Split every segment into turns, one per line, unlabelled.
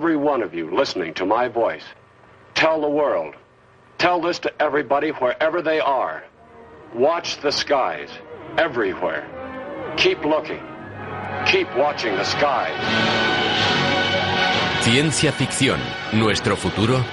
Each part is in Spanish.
Every one of you listening to my voice, tell the world, tell this to everybody wherever they are. Watch the skies, everywhere. Keep looking. Keep watching the skies.
Ciencia ficción, nuestro futuro.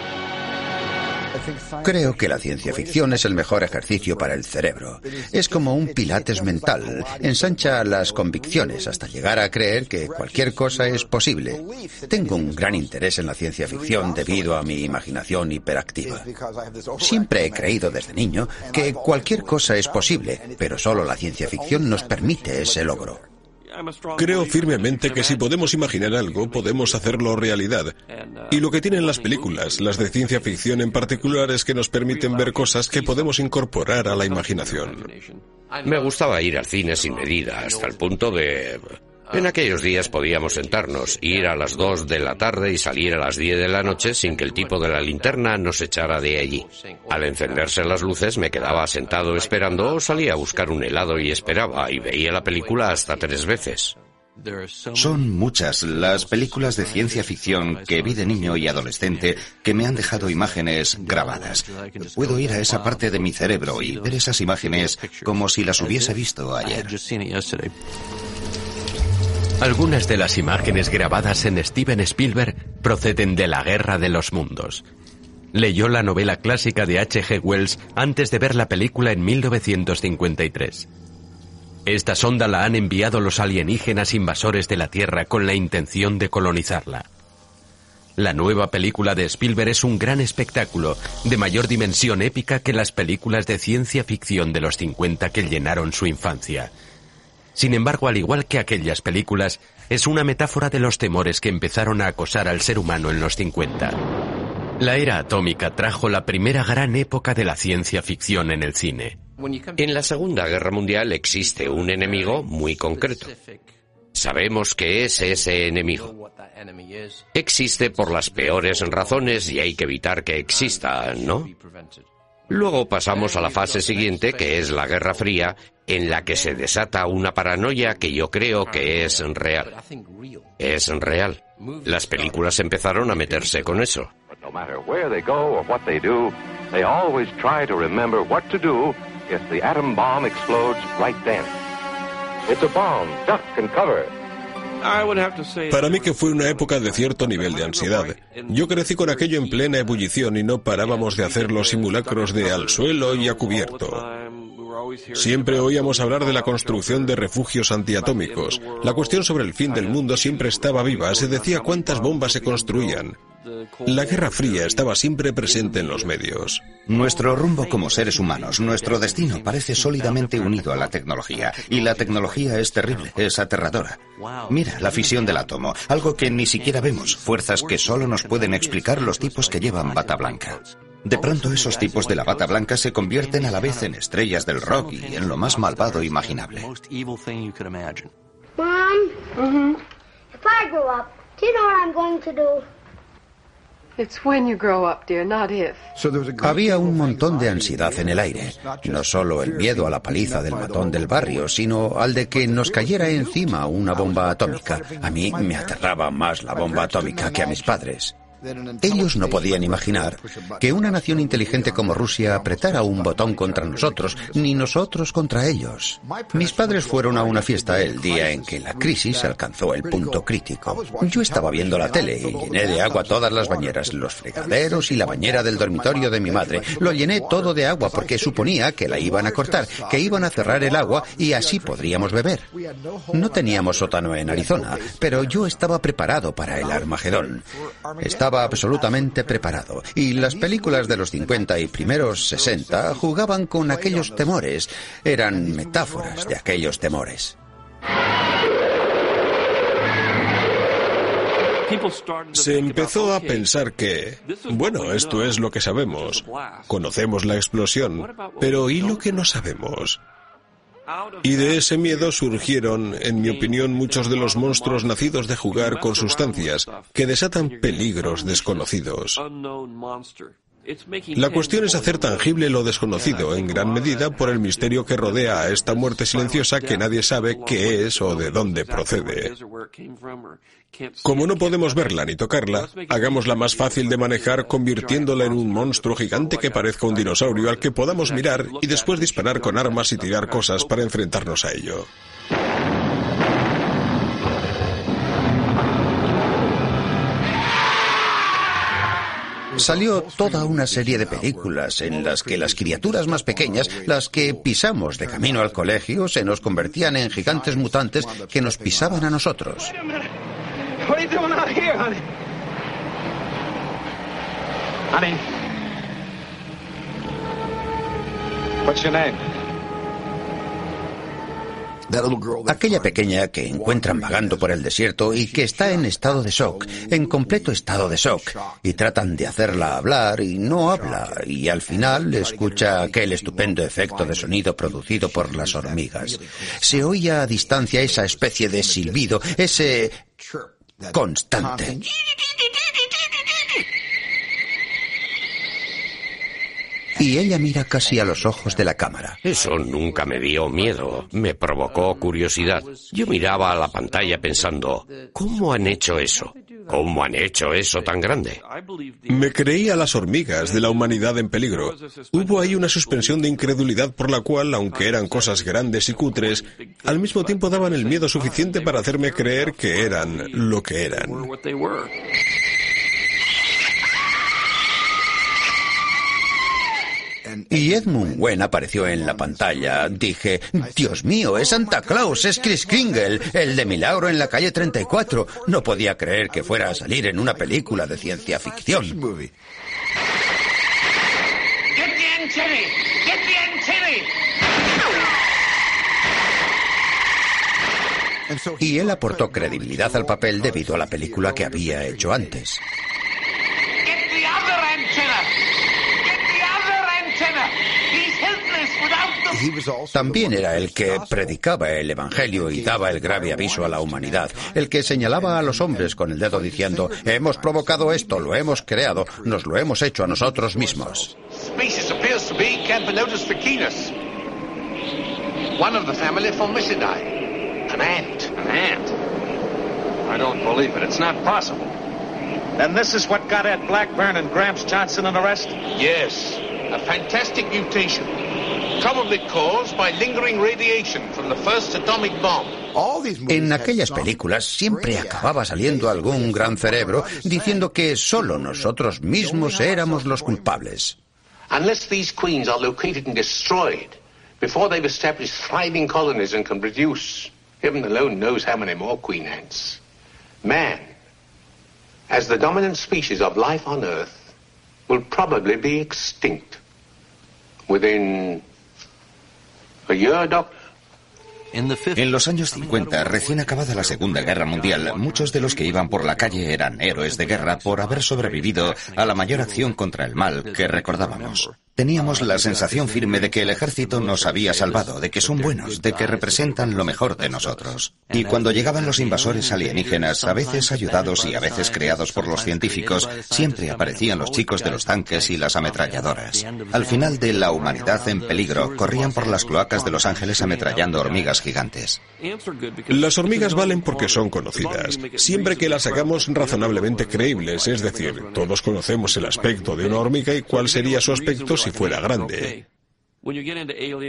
Creo que la ciencia ficción es el mejor ejercicio para el cerebro. Es como un pilates mental. Ensancha las convicciones hasta llegar a creer que cualquier cosa es posible. Tengo un gran interés en la ciencia ficción debido a mi imaginación hiperactiva. Siempre he creído desde niño que cualquier cosa es posible, pero solo la ciencia ficción nos permite ese logro.
Creo firmemente que si podemos imaginar algo, podemos hacerlo realidad. Y lo que tienen las películas, las de ciencia ficción en particular, es que nos permiten ver cosas que podemos incorporar a la imaginación.
Me gustaba ir al cine sin medida, hasta el punto de... En aquellos días podíamos sentarnos, ir a las 2 de la tarde y salir a las 10 de la noche sin que el tipo de la linterna nos echara de allí. Al encenderse las luces me quedaba sentado esperando o salía a buscar un helado y esperaba y veía la película hasta tres veces.
Son muchas las películas de ciencia ficción que vi de niño y adolescente que me han dejado imágenes grabadas. Puedo ir a esa parte de mi cerebro y ver esas imágenes como si las hubiese visto ayer.
Algunas de las imágenes grabadas en Steven Spielberg proceden de la Guerra de los Mundos. Leyó la novela clásica de H.G. Wells antes de ver la película en 1953. Esta sonda la han enviado los alienígenas invasores de la Tierra con la intención de colonizarla. La nueva película de Spielberg es un gran espectáculo, de mayor dimensión épica que las películas de ciencia ficción de los 50 que llenaron su infancia. Sin embargo, al igual que aquellas películas, es una metáfora de los temores que empezaron a acosar al ser humano en los 50. La era atómica trajo la primera gran época de la ciencia ficción en el cine.
En la Segunda Guerra Mundial existe un enemigo muy concreto. Sabemos que es ese enemigo. Existe por las peores razones y hay que evitar que exista, ¿no? Luego pasamos a la fase siguiente, que es la Guerra Fría, en la que se desata una paranoia que yo creo que es real. Es real. Las películas empezaron a meterse con eso.
Para mí que fue una época de cierto nivel de ansiedad. Yo crecí con aquello en plena ebullición y no parábamos de hacer los simulacros de al suelo y a cubierto. Siempre oíamos hablar de la construcción de refugios antiatómicos. La cuestión sobre el fin del mundo siempre estaba viva. Se decía cuántas bombas se construían. La Guerra Fría estaba siempre presente en los medios.
Nuestro rumbo como seres humanos, nuestro destino parece sólidamente unido a la tecnología. Y la tecnología es terrible, es aterradora. Mira, la fisión del átomo, algo que ni siquiera vemos, fuerzas que solo nos pueden explicar los tipos que llevan bata blanca. De pronto esos tipos de la bata blanca se convierten a la vez en estrellas del rock y en lo más malvado imaginable. Había un montón de ansiedad en el aire. No solo el miedo a la paliza del matón del barrio, sino al de que nos cayera encima una bomba atómica. A mí me aterraba más la bomba atómica que a mis padres. Ellos no podían imaginar que una nación inteligente como Rusia apretara un botón contra nosotros, ni nosotros contra ellos. Mis padres fueron a una fiesta el día en que la crisis alcanzó el punto crítico. Yo estaba viendo la tele y llené de agua todas las bañeras, los fregaderos y la bañera del dormitorio de mi madre. Lo llené todo de agua porque suponía que la iban a cortar, que iban a cerrar el agua y así podríamos beber. No teníamos sótano en Arizona, pero yo estaba preparado para el Armagedón. Absolutamente preparado y las películas de los 50 y primeros 60 jugaban con aquellos temores, eran metáforas de aquellos temores.
Se empezó a pensar que, bueno, esto es lo que sabemos, conocemos la explosión, pero ¿y lo que no sabemos? Y de ese miedo surgieron, en mi opinión, muchos de los monstruos nacidos de jugar con sustancias que desatan peligros desconocidos. La cuestión es hacer tangible lo desconocido, en gran medida por el misterio que rodea a esta muerte silenciosa que nadie sabe qué es o de dónde procede. Como no podemos verla ni tocarla, hagámosla más fácil de manejar convirtiéndola en un monstruo gigante que parezca un dinosaurio al que podamos mirar y después disparar con armas y tirar cosas para enfrentarnos a ello.
Salió toda una serie de películas en las que las criaturas más pequeñas, las que pisamos de camino al colegio, se nos convertían en gigantes mutantes que nos pisaban a nosotros. Aquella pequeña que encuentran vagando por el desierto y que está en estado de shock, en completo estado de shock, y tratan de hacerla hablar y no habla, y al final escucha aquel estupendo efecto de sonido producido por las hormigas. Se oía a distancia esa especie de silbido, ese constante. Y ella mira casi a los ojos de la cámara.
Eso nunca me dio miedo, me provocó curiosidad. Yo miraba a la pantalla pensando, ¿cómo han hecho eso? ¿Cómo han hecho eso tan grande?
Me creía las hormigas de la humanidad en peligro. Hubo ahí una suspensión de incredulidad por la cual, aunque eran cosas grandes y cutres, al mismo tiempo daban el miedo suficiente para hacerme creer que eran lo que eran.
Y Edmund Wen apareció en la pantalla. Dije, Dios mío, es Santa Claus, es Chris Kringle, el de Milagro en la calle 34. No podía creer que fuera a salir en una película de ciencia ficción. Y él aportó credibilidad al papel debido a la película que había hecho antes. También era el que predicaba el Evangelio y daba el grave aviso a la humanidad, el que señalaba a los hombres con el dedo diciendo, hemos provocado esto, lo hemos creado, nos lo hemos hecho a nosotros mismos.
One of the family Formicidae. An ant. An ant? I don't believe it. It's not possible. And this is what got Ed Blackburn and Gramps Johnson an arrest? Yes. A fantastic mutation. Probably caused by lingering radiation from the first atomic bomb.
En aquellas películas siempre acababa saliendo algún gran cerebro diciendo que solo nosotros mismos éramos los culpables.
Unless these queens are located and destroyed before they've established thriving colonies and can produce, heaven alone knows how many more queen ants, man, as the dominant species of life on Earth, will probably be extinct within a year, Doctor.
En los años 50, recién acabada la Segunda Guerra Mundial, muchos de los que iban por la calle eran héroes de guerra por haber sobrevivido a la mayor acción contra el mal que recordábamos. Teníamos la sensación firme de que el ejército nos había salvado, de que son buenos, de que representan lo mejor de nosotros. Y cuando llegaban los invasores alienígenas, a veces ayudados y a veces creados por los científicos, siempre aparecían los chicos de los tanques y las ametralladoras. Al final de la humanidad en peligro, corrían por las cloacas de Los Ángeles ametrallando hormigas gigantes.
Las hormigas valen porque son conocidas, siempre que las hagamos razonablemente creíbles, es decir, todos conocemos el aspecto de una hormiga y cuál sería su aspecto fuera grande.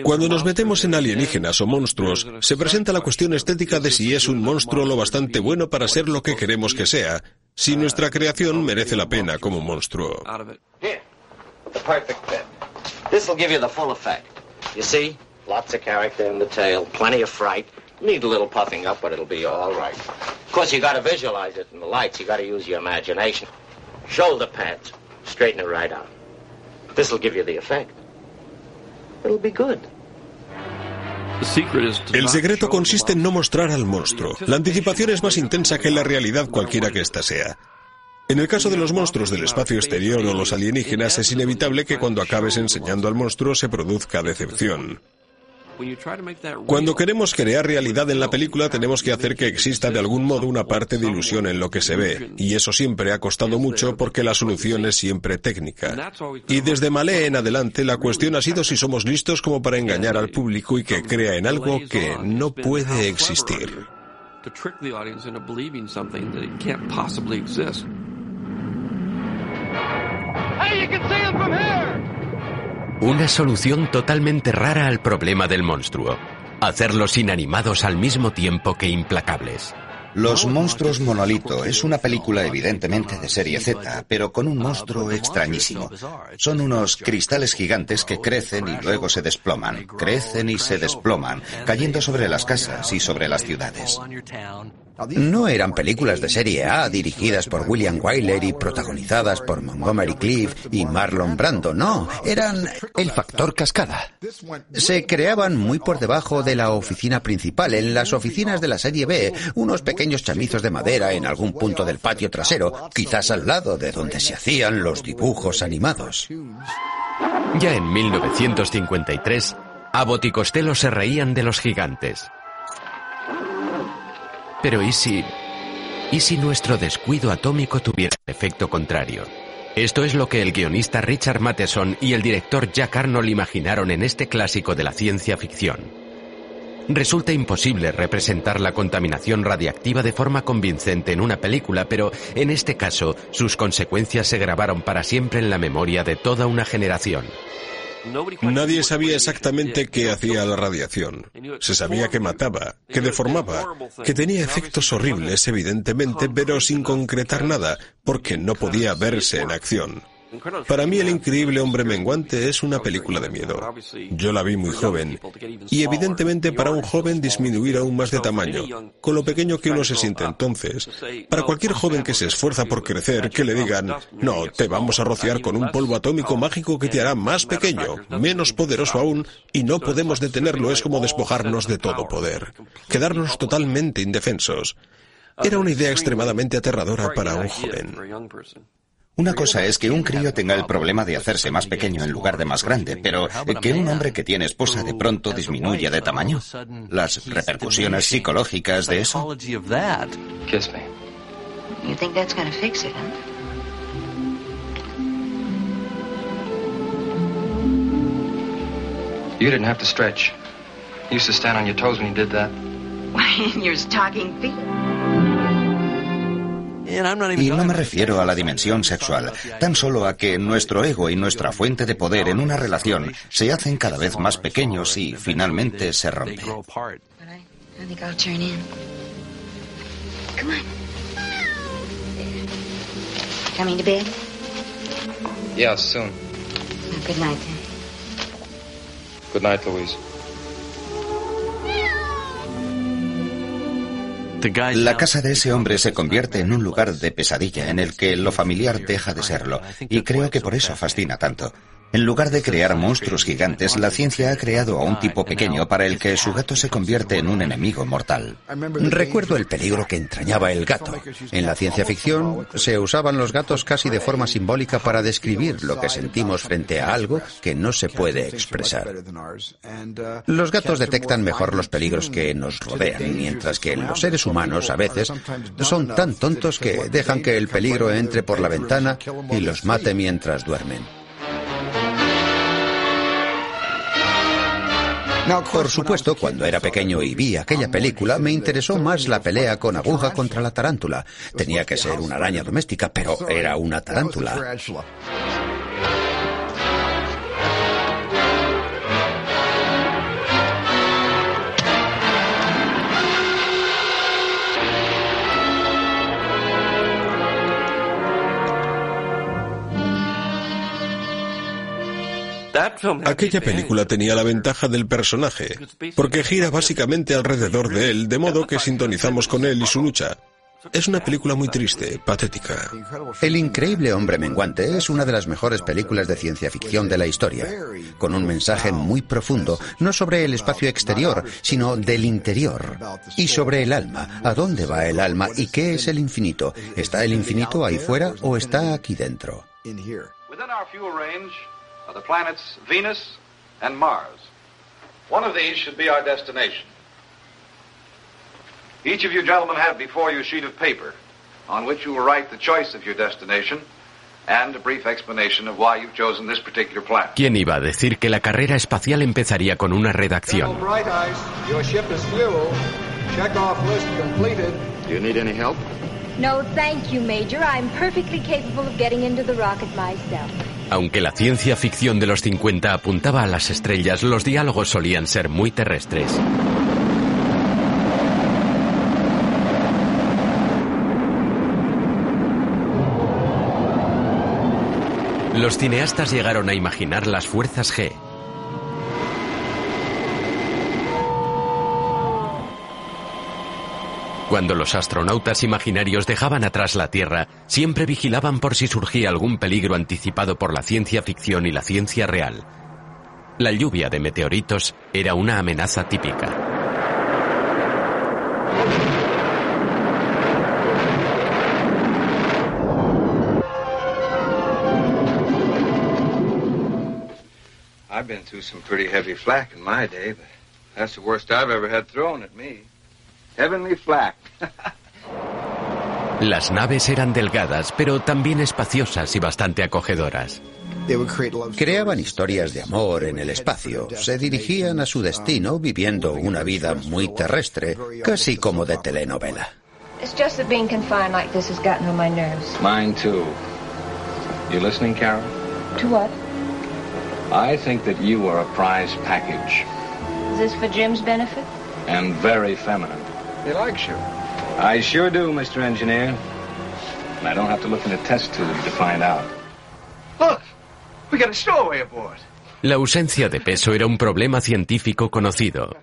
Cuando nos metemos en alienígenas o monstruos, se presenta la cuestión estética de si es un monstruo lo bastante bueno para ser lo que queremos que sea, si nuestra creación merece la pena como monstruo.
Lots of character in the tail, plenty of fright. Need a little puffing up, but it'll be all right. Of course, you gotta visualize it in the lights. You gotta use your imagination. Shoulder pads, straighten it right out. This'll give you the effect. It'll be good.
El secreto consiste en no mostrar al monstruo. La anticipación es más intensa que la realidad cualquiera que ésta sea. En el caso de los monstruos del espacio exterior o los alienígenas es inevitable que cuando acabes enseñando al monstruo se produzca decepción. Cuando queremos crear realidad en la película tenemos que hacer que exista de algún modo una parte de ilusión en lo que se ve, y eso siempre ha costado mucho porque la solución es siempre técnica. Y desde Malé en adelante la cuestión ha sido si somos listos como para engañar al público y que crea en algo que no puede existir.
Una solución totalmente rara al problema del monstruo. Hacerlos inanimados al mismo tiempo que implacables.
Los monstruos monolito es una película evidentemente de serie Z, pero con un monstruo extrañísimo. Son unos cristales gigantes que crecen y luego se desploman, crecen y se desploman, cayendo sobre las casas y sobre las ciudades.
No eran películas de serie A dirigidas por William Wyler y protagonizadas por Montgomery Cliff y Marlon Brando, no, eran el factor cascada. Se creaban muy por debajo de la oficina principal, en las oficinas de la serie B, unos pequeños chamizos de madera en algún punto del patio trasero, quizás al lado de donde se hacían los dibujos animados.
Ya en 1953, Abbott y Costello se reían de los gigantes. Pero ¿y si... ¿Y si nuestro descuido atómico tuviera efecto contrario? Esto es lo que el guionista Richard Matheson y el director Jack Arnold imaginaron en este clásico de la ciencia ficción. Resulta imposible representar la contaminación radiactiva de forma convincente en una película, pero en este caso sus consecuencias se grabaron para siempre en la memoria de toda una generación.
Nadie sabía exactamente qué hacía la radiación. Se sabía que mataba, que deformaba, que tenía efectos horribles, evidentemente, pero sin concretar nada, porque no podía verse en acción. Para mí El increíble hombre menguante es una película de miedo. Yo la vi muy joven y evidentemente para un joven disminuir aún más de tamaño, con lo pequeño que uno se siente entonces. Para cualquier joven que se esfuerza por crecer, que le digan, no, te vamos a rociar con un polvo atómico mágico que te hará más pequeño, menos poderoso aún, y no podemos detenerlo es como despojarnos de todo poder, quedarnos totalmente indefensos. Era una idea extremadamente aterradora para un joven.
Una cosa es que un crío tenga el problema de hacerse más pequeño en lugar de más grande, pero que un hombre que tiene esposa de pronto disminuya de tamaño. Las repercusiones psicológicas de eso.
Kiss me. You think that's gonna fix it, huh?
You didn't have to stretch. You used to stand on your toes when you did that.
Why, in your stocking feet?
Y no me refiero a la dimensión sexual, tan solo a que nuestro ego y nuestra fuente de poder en una relación se hacen cada vez más pequeños y finalmente se rompen.
Yeah, soon.
Night.
Good night, Louise.
La casa de ese hombre se convierte en un lugar de pesadilla en el que lo familiar deja de serlo, y creo que por eso fascina tanto. En lugar de crear monstruos gigantes, la ciencia ha creado a un tipo pequeño para el que su gato se convierte en un enemigo mortal.
Recuerdo el peligro que entrañaba el gato. En la ciencia ficción se usaban los gatos casi de forma simbólica para describir lo que sentimos frente a algo que no se puede expresar. Los gatos detectan mejor los peligros que nos rodean, mientras que los seres humanos a veces son tan tontos que dejan que el peligro entre por la ventana y los mate mientras duermen. Por supuesto, cuando era pequeño y vi aquella película, me interesó más la pelea con aguja contra la tarántula. Tenía que ser una araña doméstica, pero era una tarántula.
Aquella película tenía la ventaja del personaje, porque gira básicamente alrededor de él, de modo que sintonizamos con él y su lucha. Es una película muy triste, patética.
El increíble hombre menguante es una de las mejores películas de ciencia ficción de la historia, con un mensaje muy profundo, no sobre el espacio exterior, sino del interior, y sobre el alma, a dónde va el alma y qué es el infinito. ¿Está el infinito ahí fuera o está aquí dentro?
Are the planets Venus and Mars. One of these should be our destination. Each of you gentlemen have before you a sheet of paper on which you will write the choice of your destination and a brief explanation of why you've chosen this particular planet.
¿Quién iba a decir que la carrera espacial empezaría con una redacción?
General Bright Eyes, your ship is fuel. Check off list completed.
Do you need any help?
No, thank you, Major. I'm perfectly capable of getting into the rocket myself.
Aunque la ciencia ficción de los 50 apuntaba a las estrellas, los diálogos solían ser muy terrestres. Los cineastas llegaron a imaginar las fuerzas G. Cuando los astronautas imaginarios dejaban atrás la Tierra, siempre vigilaban por si surgía algún peligro anticipado por la ciencia ficción y la ciencia real. La lluvia de meteoritos era una amenaza típica.
I've been through some pretty heavy flak in my day, but that's the worst I've ever had thrown at me. Heavenly flak.
Las naves eran delgadas, pero también espaciosas y bastante acogedoras.
Creaban historias de amor en el espacio. Se dirigían a su destino viviendo una vida muy terrestre, casi como de telenovela.
It's just that being confined like this has gotten on my nerves.
Mine too. You listening, Carol?
To what?
I think that you are a prize package
Is this for Jim's benefit?
and very feminine.
He likes you.
I sure do, Mr. Engineer. And I don't have to look in a test tube to find out.
Look, we got a stowaway aboard.
La ausencia de peso era un problema científico conocido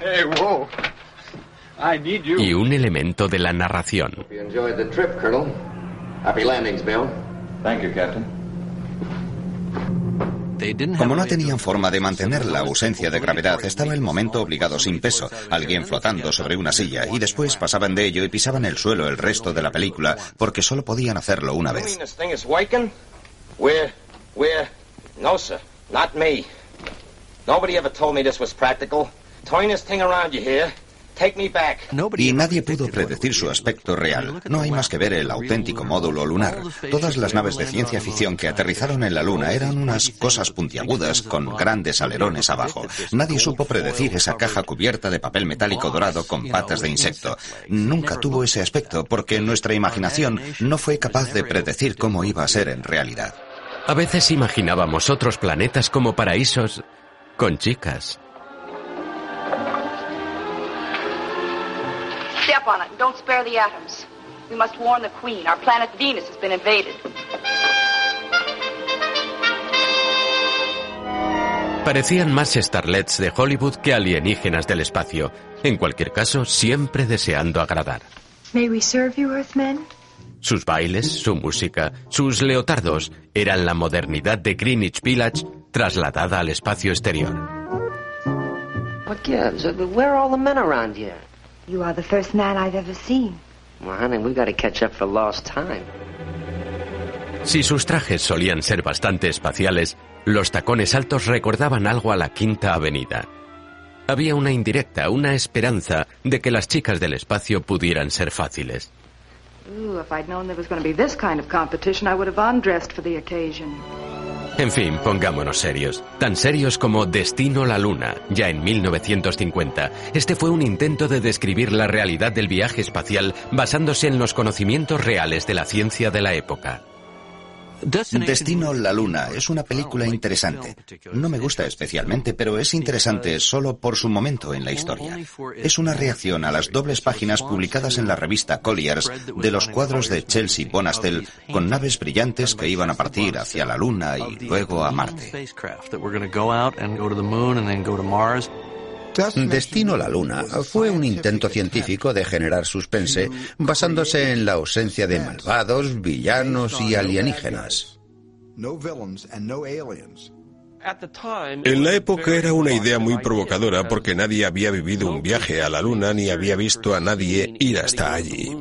Hey, whoa. I need you.
y un elemento de la narración.
You enjoyed the trip, Colonel. Happy landings, Bill.
Thank you, Captain.
Como no tenían forma de mantener la ausencia de gravedad, estaba el momento obligado sin peso, alguien flotando sobre una silla, y después pasaban de ello y pisaban el suelo el resto de la película, porque solo podían hacerlo una vez.
no sir, not me. Nobody ever told me this was practical. Turn this thing around, you hear?
Y nadie pudo predecir su aspecto real. No hay más que ver el auténtico módulo lunar. Todas las naves de ciencia ficción que aterrizaron en la Luna eran unas cosas puntiagudas con grandes alerones abajo. Nadie supo predecir esa caja cubierta de papel metálico dorado con patas de insecto. Nunca tuvo ese aspecto porque nuestra imaginación no fue capaz de predecir cómo iba a ser en realidad.
A veces imaginábamos otros planetas como paraísos con chicas.
Step on it and don't spare the atoms. We must warn the Queen. Our planet Venus has been invaded.
Parecían más starlets de Hollywood que alienígenas del espacio. En cualquier caso, siempre deseando agradar.
May we serve you, Earthmen?
Sus bailes, su música, sus leotardos eran la modernidad de Greenwich Village trasladada al espacio exterior.
What gives? Where are all the men around here?
You are the first man I've ever seen.
Well, honey, we gotta catch up for lost time.
Si sus trajes solían ser bastante espaciales, los tacones altos recordaban algo a la Quinta Avenida. Había una indirecta, una esperanza de que las chicas del espacio pudieran ser fáciles.
Ooh, if I'd known there was going to be this kind of competition, I would have undressed for the occasion.
En fin, pongámonos serios. Tan serios como Destino la Luna, ya en 1950. Este fue un intento de describir la realidad del viaje espacial basándose en los conocimientos reales de la ciencia de la época.
Destino la Luna es una película interesante. No me gusta especialmente, pero es interesante solo por su momento en la historia. Es una reacción a las dobles páginas publicadas en la revista Colliers de los cuadros de Chelsea Bonastel con naves brillantes que iban a partir hacia la Luna y luego a Marte.
Destino la Luna fue un intento científico de generar suspense basándose en la ausencia de malvados, villanos y alienígenas.
En la época era una idea muy provocadora porque nadie había vivido un viaje a la Luna ni había visto a nadie ir hasta allí.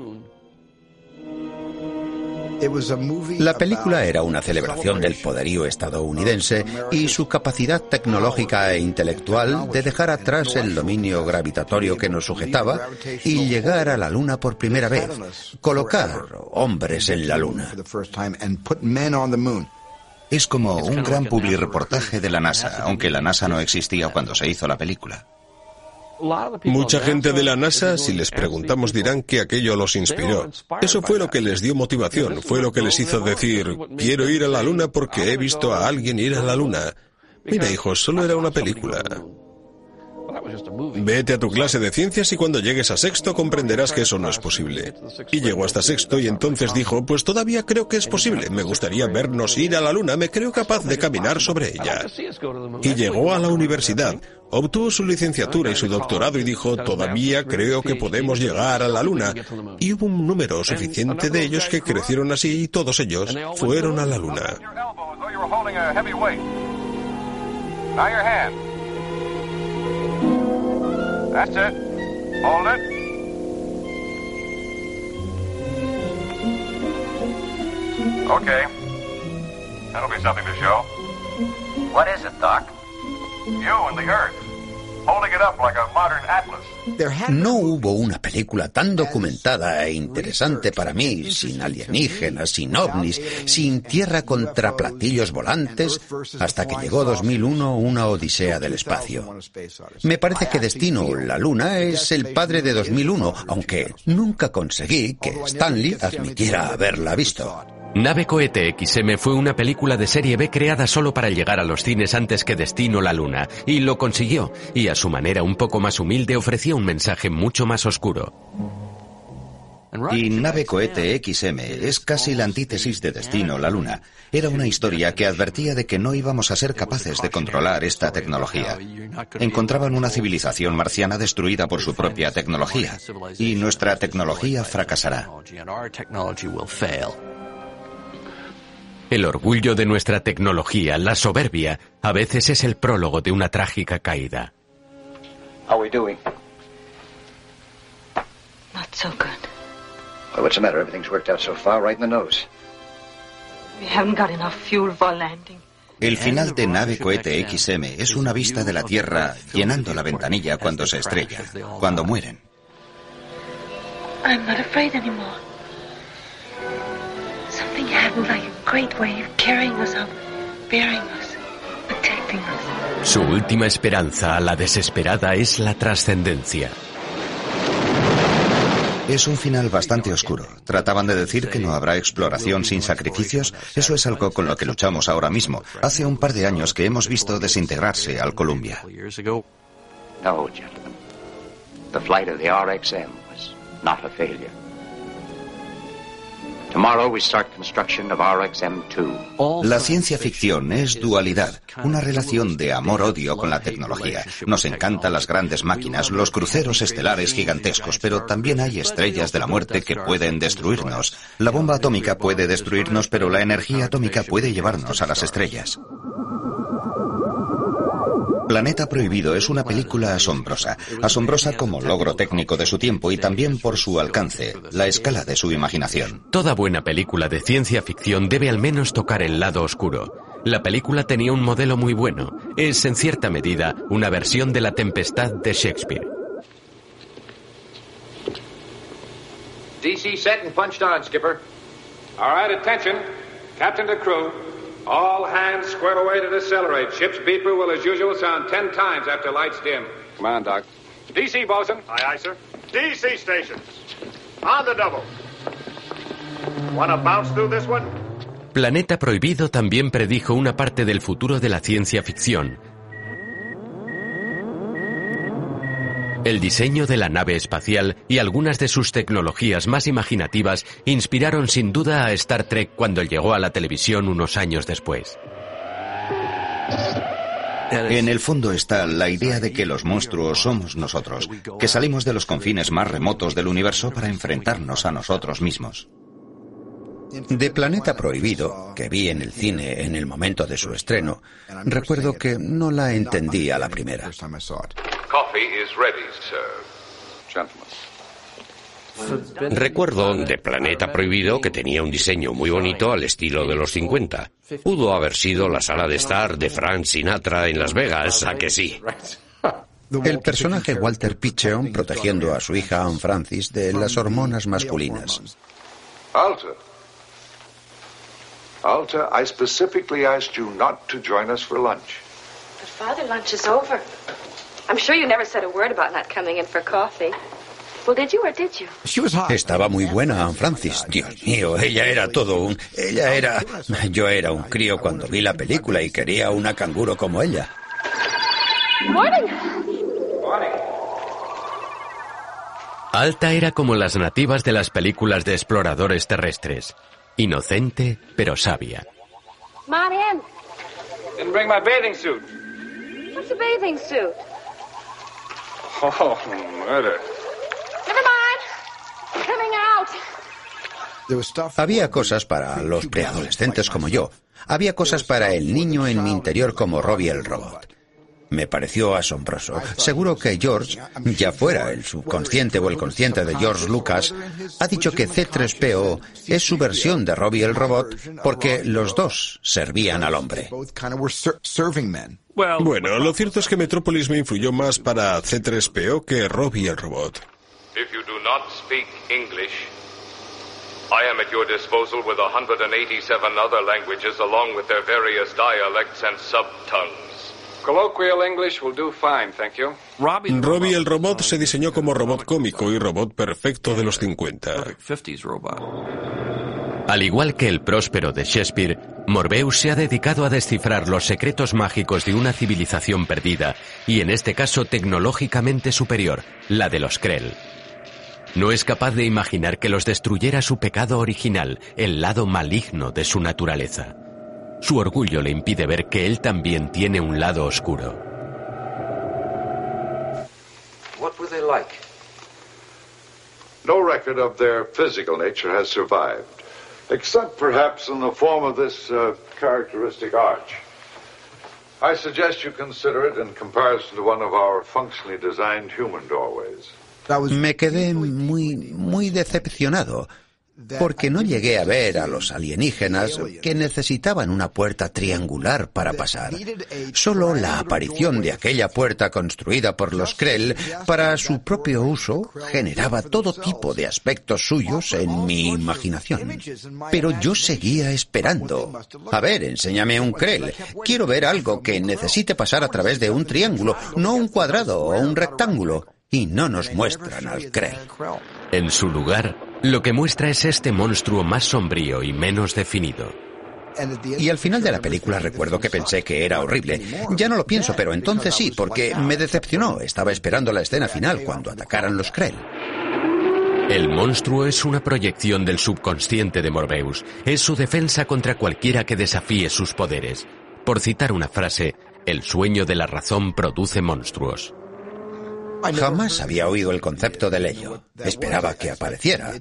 La película era una celebración del poderío estadounidense y su capacidad tecnológica e intelectual de dejar atrás el dominio gravitatorio que nos sujetaba y llegar a la Luna por primera vez, colocar hombres en la Luna.
Es como un gran publireportaje de la NASA, aunque la NASA no existía cuando se hizo la película.
Mucha gente de la NASA, si les preguntamos, dirán que aquello los inspiró. Eso fue lo que les dio motivación, fue lo que les hizo decir, quiero ir a la Luna porque he visto a alguien ir a la Luna. Mira, hijo, solo era una película. Vete a tu clase de ciencias y cuando llegues a sexto comprenderás que eso no es posible. Y llegó hasta sexto y entonces dijo, pues todavía creo que es posible. Me gustaría vernos ir a la luna, me creo capaz de caminar sobre ella. Y llegó a la universidad, obtuvo su licenciatura y su doctorado y dijo, todavía creo que podemos llegar a la luna. Y hubo un número suficiente de ellos que crecieron así y todos ellos fueron a la luna.
That's it. Hold it. Okay. That'll be something to show.
What is it, Doc?
You and the Earth.
No hubo una película tan documentada e interesante para mí, sin alienígenas, sin ovnis, sin tierra contra platillos volantes, hasta que llegó 2001, una odisea del espacio. Me parece que Destino, la Luna, es el padre de 2001, aunque nunca conseguí que Stanley admitiera haberla visto.
Nave Cohete XM fue una película de serie B creada solo para llegar a los cines antes que Destino la Luna, y lo consiguió, y a su manera un poco más humilde ofrecía un mensaje mucho más oscuro.
Y Nave Cohete XM es casi la antítesis de Destino la Luna. Era una historia que advertía de que no íbamos a ser capaces de controlar esta tecnología. Encontraban una civilización marciana destruida por su propia tecnología, y nuestra tecnología fracasará.
El orgullo de nuestra tecnología, la soberbia, a veces es el prólogo de una trágica caída.
How we doing?
Not so good.
Well, what's the matter? Everything's worked out so far, right in the nose.
We haven't got enough fuel for landing.
El final de Nave Cohete XM es una vista de la Tierra llenando la ventanilla cuando se estrella, cuando mueren.
I'm not afraid anymore. Something happened like a great wave carrying us up, bearing us, protecting us.
Su última esperanza a la desesperada es la trascendencia.
Es un final bastante oscuro. Trataban de decir que no habrá exploración sin sacrificios. Eso es algo con lo que luchamos ahora mismo. Hace un par de años que hemos visto desintegrarse al Columbia.
No, gentlemen. The flight of the RXM was not a failure.
La ciencia ficción es dualidad, una relación de amor-odio con la tecnología. Nos encantan las grandes máquinas, los cruceros estelares gigantescos, pero también hay estrellas de la muerte que pueden destruirnos. La bomba atómica puede destruirnos, pero la energía atómica puede llevarnos a las estrellas. Planeta Prohibido es una película asombrosa, asombrosa como logro técnico de su tiempo y también por su alcance, la escala de su imaginación.
Toda buena película de ciencia ficción debe al menos tocar el lado oscuro. La película tenía un modelo muy bueno. Es, en cierta medida, una versión de La Tempestad de Shakespeare.
DC set and punched on, Skipper. All right, attention. Captain to crew. All hands square away to decelerate. Ship's beeper will, as usual, sound ten times after lights dim.
Come on, Doc.
DC, bosun.
Aye, aye, sir. DC stations. On the double. Wanna bounce through this one?
Planeta Prohibido también predijo una parte del futuro de la ciencia ficción. El diseño de la nave espacial y algunas de sus tecnologías más imaginativas inspiraron sin duda a Star Trek cuando llegó a la televisión unos años después.
En el fondo está la idea de que los monstruos somos nosotros, que salimos de los confines más remotos del universo para enfrentarnos a nosotros mismos.
De Planeta Prohibido, que vi en el cine en el momento de su estreno, recuerdo que no la entendí a la primera.
Coffee is ready, sir. Gentlemen.
Recuerdo de Planeta Prohibido que tenía un diseño muy bonito al estilo de los 50. Pudo haber sido la sala de estar de Frank Sinatra en Las Vegas, ¿a que sí?
El personaje Walter Pitcheon protegiendo a su hija Anne Francis de las hormonas masculinas.
Alta. Alta, I specifically asked you not to join us for lunch.
But Father, lunch is over.
Estaba muy buena Anne Francis. Dios mío, ella era todo un... Ella era... Yo era un crío cuando vi la película y quería una canguro como ella.
Morning.
Alta era como las nativas de las películas de exploradores terrestres. Inocente, pero sabia.
Come on in.
Didn't bring my bathing suit.
What's a bathing suit?
Oh, murder.
Never mind. Coming out.
Había cosas para los preadolescentes como yo. Había cosas para el niño en mi interior como Robbie el robot. Me pareció asombroso. Seguro que George, ya fuera el subconsciente o el consciente de George Lucas, ha dicho que C3PO es su versión de Robbie el robot porque los dos servían al hombre.
Bueno, lo cierto es que Metrópolis me influyó más para C3PO que Robbie el robot.
If you do not speak English, I am at your disposal with 187 other languages along with their various dialects and subtongues.
Colloquial English will do fine, thank you.
Robbie el robot se diseñó como robot cómico y robot perfecto de los 50.
Al igual que el próspero de Shakespeare, Morbeus se ha dedicado a descifrar los secretos mágicos de una civilización perdida, y en este caso tecnológicamente superior, la de los Krell. No es capaz de imaginar que los destruyera su pecado original, el lado maligno de su naturaleza. Su orgullo le impide ver que él también tiene un lado oscuro.
What were they like?
No record of their physical nature has survived, except perhaps in the form of this uh, characteristic arch. I suggest you consider it in comparison to one of our functionally designed human doorways.
Me quedé muy, muy decepcionado porque no llegué a ver a los alienígenas que necesitaban una puerta triangular para pasar. Solo la aparición de aquella puerta construida por los Krell para su propio uso generaba todo tipo de aspectos suyos en mi imaginación. Pero yo seguía esperando. A ver, enséñame un Krell. Quiero ver algo que necesite pasar a través de un triángulo, no un cuadrado o un rectángulo. Y no nos muestran al Krell.
En su lugar, lo que muestra es este monstruo más sombrío y menos definido.
Y al final de la película recuerdo que pensé que era horrible. Ya no lo pienso, pero entonces sí, porque me decepcionó. Estaba esperando la escena final cuando atacaran los Krell.
El monstruo es una proyección del subconsciente de Morbeus. Es su defensa contra cualquiera que desafíe sus poderes. Por citar una frase, el sueño de la razón produce monstruos.
Jamás había oído el concepto del ello. Esperaba que apareciera.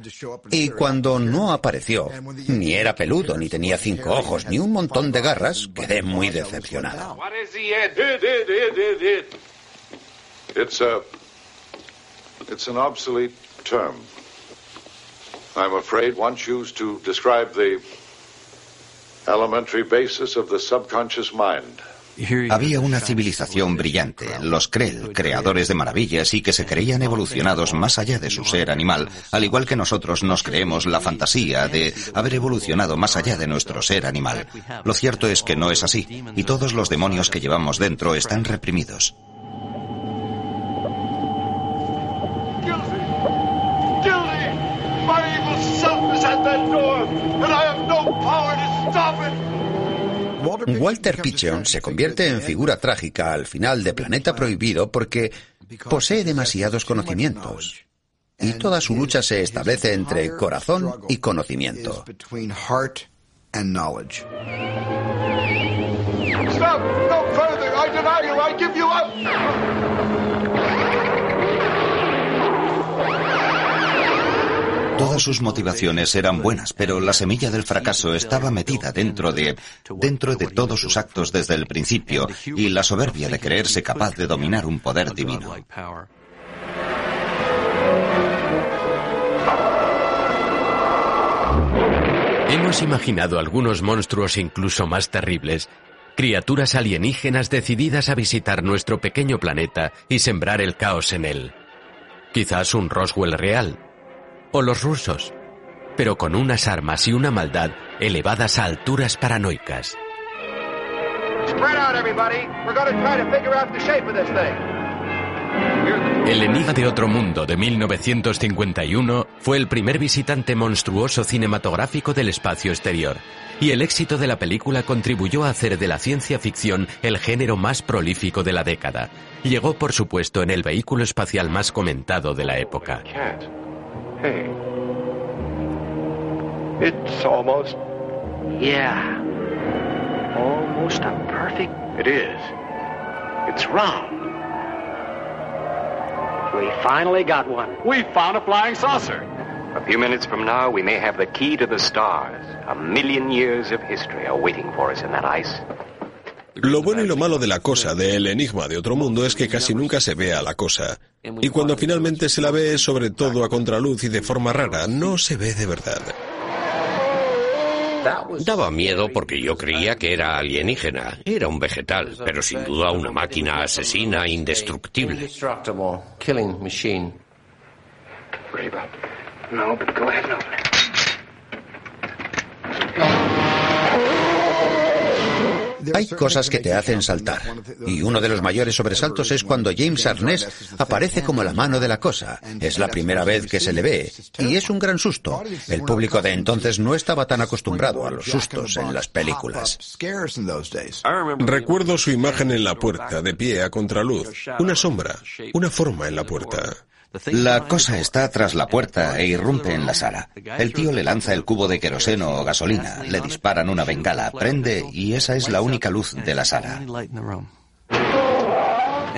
Y cuando no apareció, ni era peludo, ni tenía cinco ojos, ni un montón de garras, quedé muy decepcionado.
It's a. It's an obsolete term. I'm afraid once used to describe the elementary basis of the subconscious mind.
Había una civilización brillante, los Krell, creadores de maravillas y que se creían evolucionados más allá de su ser animal, al igual que nosotros nos creemos la fantasía de haber evolucionado más allá de nuestro ser animal. Lo cierto es que no es así, y todos los demonios que llevamos dentro están reprimidos.
Walter Pitcheon se convierte en figura trágica al final de Planeta Prohibido porque posee demasiados conocimientos. Y toda su lucha se establece entre corazón y conocimiento.
No!
Todas sus motivaciones eran buenas, pero la semilla del fracaso estaba metida dentro de, dentro de todos sus actos desde el principio y la soberbia de creerse capaz de dominar un poder divino.
Hemos imaginado algunos monstruos incluso más terribles, criaturas alienígenas decididas a visitar nuestro pequeño planeta y sembrar el caos en él. Quizás un Roswell real, o los rusos. Pero con unas armas y una maldad elevadas a alturas paranoicas. El enigma de otro mundo de 1951 fue el primer visitante monstruoso cinematográfico del espacio exterior, y el éxito de la película contribuyó a hacer de la ciencia ficción el género más prolífico de la década. Llegó, por supuesto, en el vehículo espacial más comentado de la época.
Hey. It's almost.
Yeah. Almost a perfect.
It is. It's round.
We finally got one.
We found a flying saucer.
A few minutes from now, we may have the key to the stars. A million years of history are waiting for us in that ice.
Lo bueno y lo malo de la cosa, del enigma de otro mundo, es que casi nunca se ve a la cosa. Y cuando finalmente se la ve, sobre todo a contraluz y de forma rara, no se ve de verdad.
Daba miedo porque yo creía que era alienígena. Era un vegetal, pero sin duda una máquina asesina indestructible.
No, but go ahead and open it.
Hay cosas que te hacen saltar, y uno de los mayores sobresaltos es cuando James Arness aparece como la mano de la cosa. Es la primera vez que se le ve, y es un gran susto. El público de entonces no estaba tan acostumbrado a los sustos en las películas.
Recuerdo su imagen en la puerta, de pie a contraluz, una sombra, una forma en la puerta.
La cosa está tras la puerta e irrumpe en la sala. El tío le lanza el cubo de queroseno o gasolina, le disparan una bengala, prende y esa es la única luz de la sala.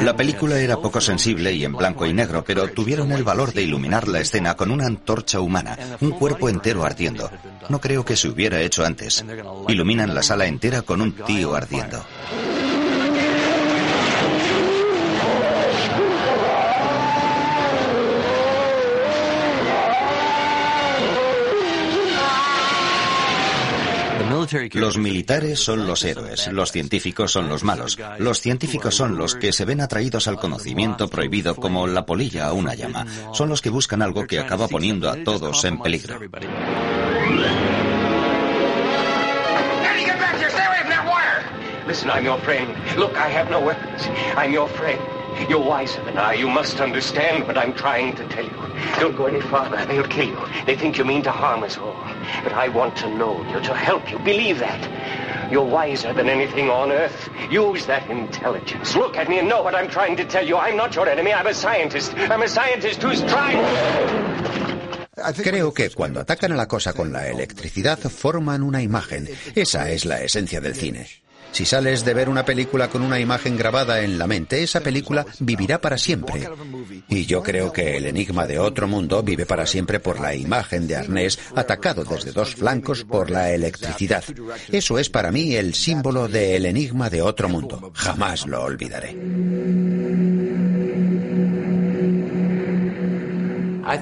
La película era poco sensible y en blanco y negro, pero tuvieron el valor de iluminar la escena con una antorcha humana, un cuerpo entero ardiendo. No creo que se hubiera hecho antes. Iluminan la sala entera con un tío ardiendo. Los militares son los héroes, los científicos son los malos. Los científicos son los que se ven atraídos al conocimiento prohibido como la polilla a una llama. Son los que buscan algo que acaba poniendo a todos en peligro.
Listen, I'm your friend. Look, I have no weapons. I'm your friend. You're wiser than I. You must understand what I'm trying to tell you. Don't go any farther. They'll kill you. They think you mean to harm us all. But I want to know you, to help you. Believe that. You're wiser than anything on earth. Use that intelligence. Look at me and know what I'm trying to tell you. I'm not your enemy. I'm a scientist. I'm a scientist who's trying.
Creo que cuando atacan a la cosa con la electricidad forman una imagen. Esa es la esencia del cine. Si sales de ver una película con una imagen grabada en la mente, esa película vivirá para siempre. Y yo creo que el enigma de otro mundo vive para siempre por la imagen de Arnés atacado desde dos flancos por la electricidad. Eso es para mí el símbolo del enigma de otro mundo. Jamás lo olvidaré.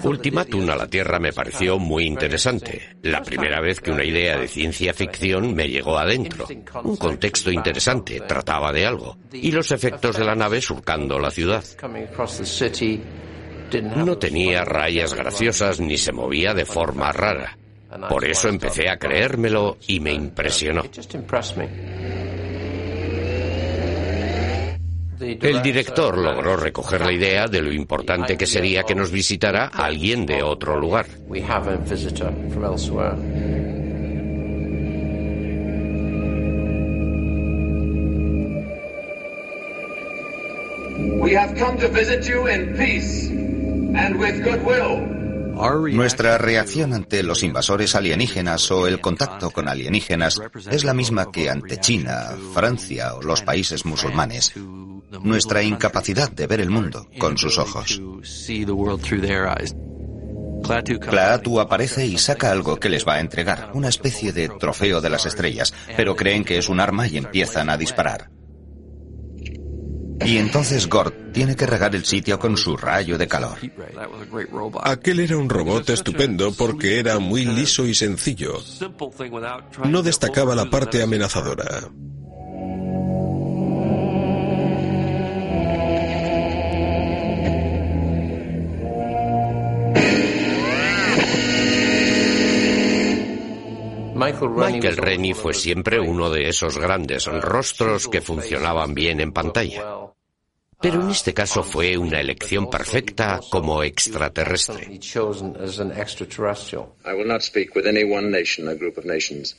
Ultimátum a la Tierra me pareció muy interesante. La primera vez que una idea de ciencia ficción me llegó adentro. Un contexto interesante, trataba de algo. Y los efectos de la nave surcando la ciudad. No tenía rayas graciosas ni se movía de forma rara. Por eso empecé a creérmelo y me impresionó. El director logró recoger la idea de lo importante que sería que nos visitara alguien de otro lugar.
We have come to visit you in peace and with goodwill.
Nuestra reacción ante los invasores alienígenas o el contacto con alienígenas es la misma que ante China, Francia o los países musulmanes. Nuestra incapacidad de ver el mundo con sus ojos. Klaatu aparece y saca algo que les va a entregar, una especie de trofeo de las estrellas, pero creen que es un arma y empiezan a disparar. Y entonces Gord tiene que regar el sitio con su rayo de calor.
Aquel era un robot estupendo porque era muy liso y sencillo. No destacaba la parte amenazadora.
Michael Rennie fue siempre uno de esos grandes rostros que funcionaban bien en pantalla. Pero en este caso fue una elección perfecta como extraterrestre.
I will not speak with any one nation or group of nations.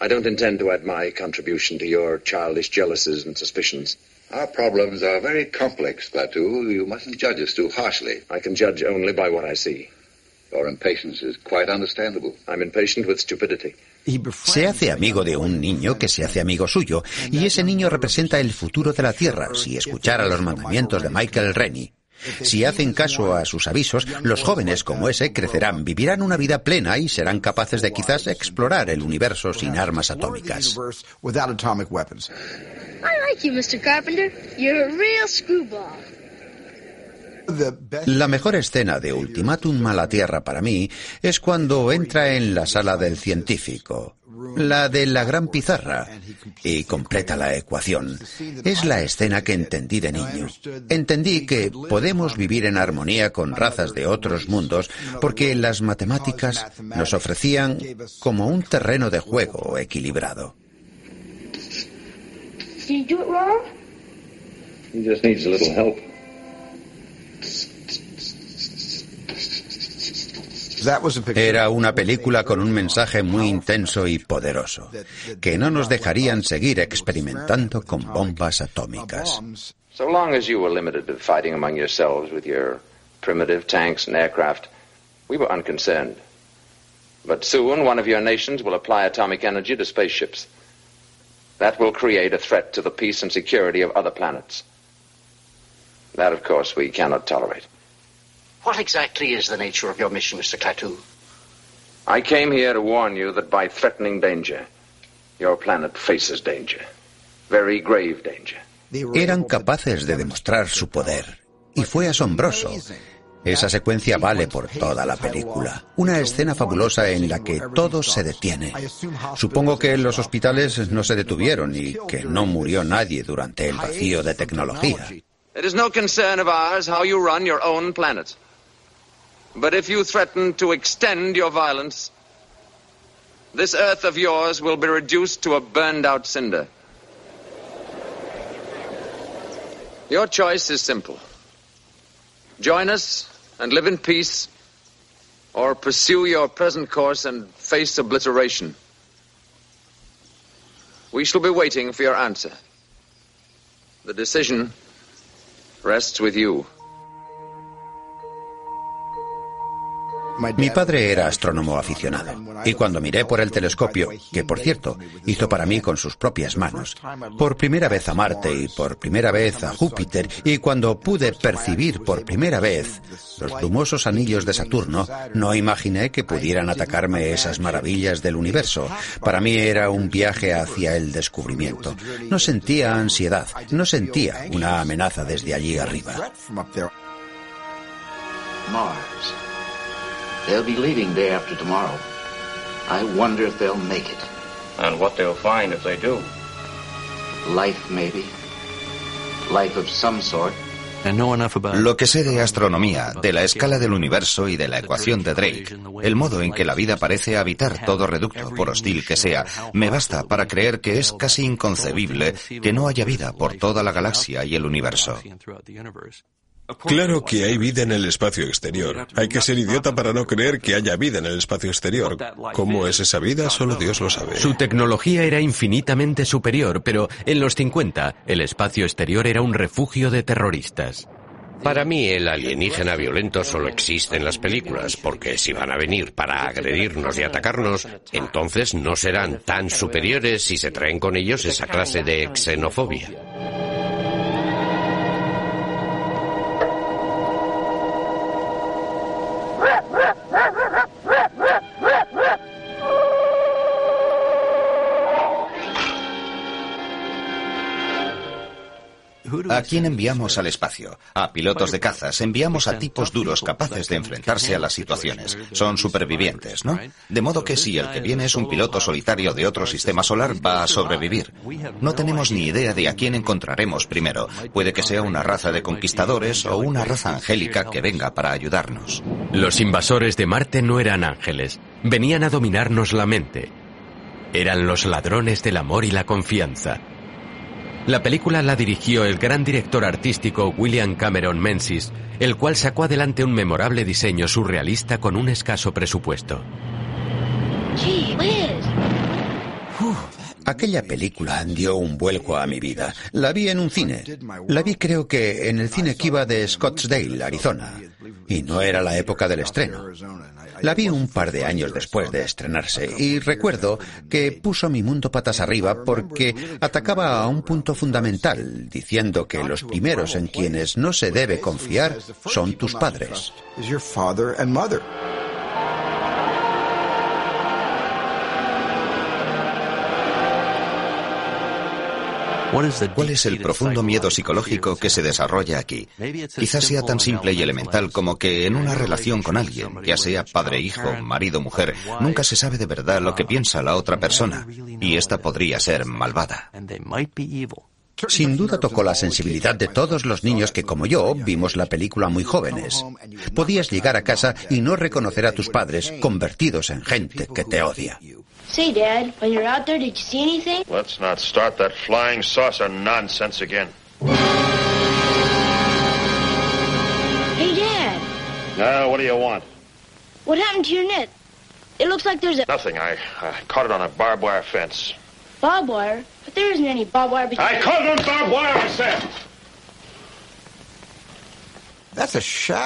I don't intend to add my contribution to your childish jealousies and suspicions.
Our problems are very complex, Klaatu. You mustn't judge us too harshly.
I can judge only by what I see.
Your impatience is quite understandable.
I'm impatient with stupidity.
Se hace amigo de un niño que se hace amigo suyo, y ese niño representa el futuro de la Tierra, si escuchara los mandamientos de Michael Rennie. Si hacen caso a sus avisos, los jóvenes como ese crecerán, vivirán una vida plena y serán capaces de quizás explorar el universo sin armas atómicas.
I like you, Mr. Carpenter. You're a real screwball.
La mejor escena de Ultimátum a la Tierra para mí es cuando entra en la sala del científico, la de la gran pizarra, y completa la ecuación. Es la escena que entendí de niño. Entendí que podemos vivir en armonía con razas de otros mundos porque las matemáticas nos ofrecían como un terreno de juego equilibrado.
Did you do it wrong?
He just needs a little help.
Era una película con un mensaje muy intenso y poderoso, que no nos dejarían seguir experimentando con bombas atómicas.
So long as you were limited to fighting among yourselves with your tanks and aircraft, we were unconcerned. But soon one of your nations will apply atomic energy to spaceships. That will create a threat to the peace and security of other planets. That, of course, we cannot tolerate.
What exactly is the nature of your mission, Mr. Klaatu?
I came here to warn you that by threatening danger, your planet faces danger. Very grave danger.
Eran capaces de demostrar su poder, y fue asombroso. Esa secuencia vale por toda la película. Una escena fabulosa en la que todo se detiene. Supongo que los hospitales no se detuvieron y que no murió nadie durante el vacío de tecnología.
It is no concern of ours how you run your own planet. But if you threaten to extend your violence, this Earth of yours will be reduced to a burned out cinder. Your choice is simple. Join us and live in peace, or pursue your present course and face obliteration. We shall be waiting for your answer. The decision rests with you.
Mi padre era astrónomo aficionado, y cuando miré por el telescopio, que por cierto hizo para mí con sus propias manos, por primera vez a Marte y por primera vez a Júpiter, y cuando pude percibir por primera vez los brumosos anillos de Saturno, no imaginé que pudieran atacarme esas maravillas del universo. Para mí era un viaje hacia el descubrimiento. No sentía ansiedad, no sentía una amenaza desde allí arriba.
Mars. They'll be leaving day after tomorrow. I wonder if they'll make it.
And what they'll find if they do.
Life, maybe. Life of some sort.
Lo que sé de astronomía, de la escala del universo y de la ecuación de Drake, el modo en que la vida parece habitar todo reducto, por hostil que sea, me basta para creer que es casi inconcebible que no haya vida por toda la galaxia y el universo.
Claro que hay vida en el espacio exterior. Hay que ser idiota para no creer que haya vida en el espacio exterior. ¿Cómo es esa vida? Solo Dios lo sabe.
Su tecnología era infinitamente superior, pero en los 50 el espacio exterior era un refugio de terroristas.
Para mí el alienígena violento solo existe en las películas, porque si van a venir para agredirnos y atacarnos, entonces no serán tan superiores si se traen con ellos esa clase de xenofobia.
¿A quién enviamos al espacio? A pilotos de cazas. Enviamos a tipos duros capaces de enfrentarse a las situaciones. Son supervivientes, ¿no? De modo que si el que viene es un piloto solitario de otro sistema solar, va a sobrevivir. No tenemos ni idea de a quién encontraremos primero. Puede que sea una raza de conquistadores o una raza angélica que venga para ayudarnos.
Los invasores de Marte no eran ángeles. Venían a dominarnos la mente. Eran los ladrones del amor y la confianza. La película la dirigió el gran director artístico William Cameron Menzies, el cual sacó adelante un memorable diseño surrealista con un escaso presupuesto.
Aquella película dio un vuelco a mi vida. La vi en un cine. La vi creo que en el cine iba de Scottsdale, Arizona. Y no era la época del estreno. La vi un par de años después de estrenarse y recuerdo que puso mi mundo patas arriba porque atacaba a un punto fundamental, diciendo que los primeros en quienes no se debe confiar son tus padres.
¿Cuál es el profundo miedo psicológico que se desarrolla aquí? Quizás sea tan simple y elemental como que en una relación con alguien, ya sea padre, hijo, marido, mujer, nunca se sabe de verdad lo que piensa la otra persona, y esta podría ser malvada.
Sin duda tocó la sensibilidad de todos los niños que, como yo, vimos la película muy jóvenes. Podías llegar a casa y no reconocer a tus padres convertidos en gente que te odia.
Say, Dad, when you're out there, did you see anything?
Let's not start that flying saucer nonsense again.
Hey, Dad,
Now, what do you want?
what happened to your net? It looks like there's a
Nothing. I, I caught it on a barbed wire fence.
barbed wire, but there isn't any barbed wire between...
I caught it on barbed wire, I said!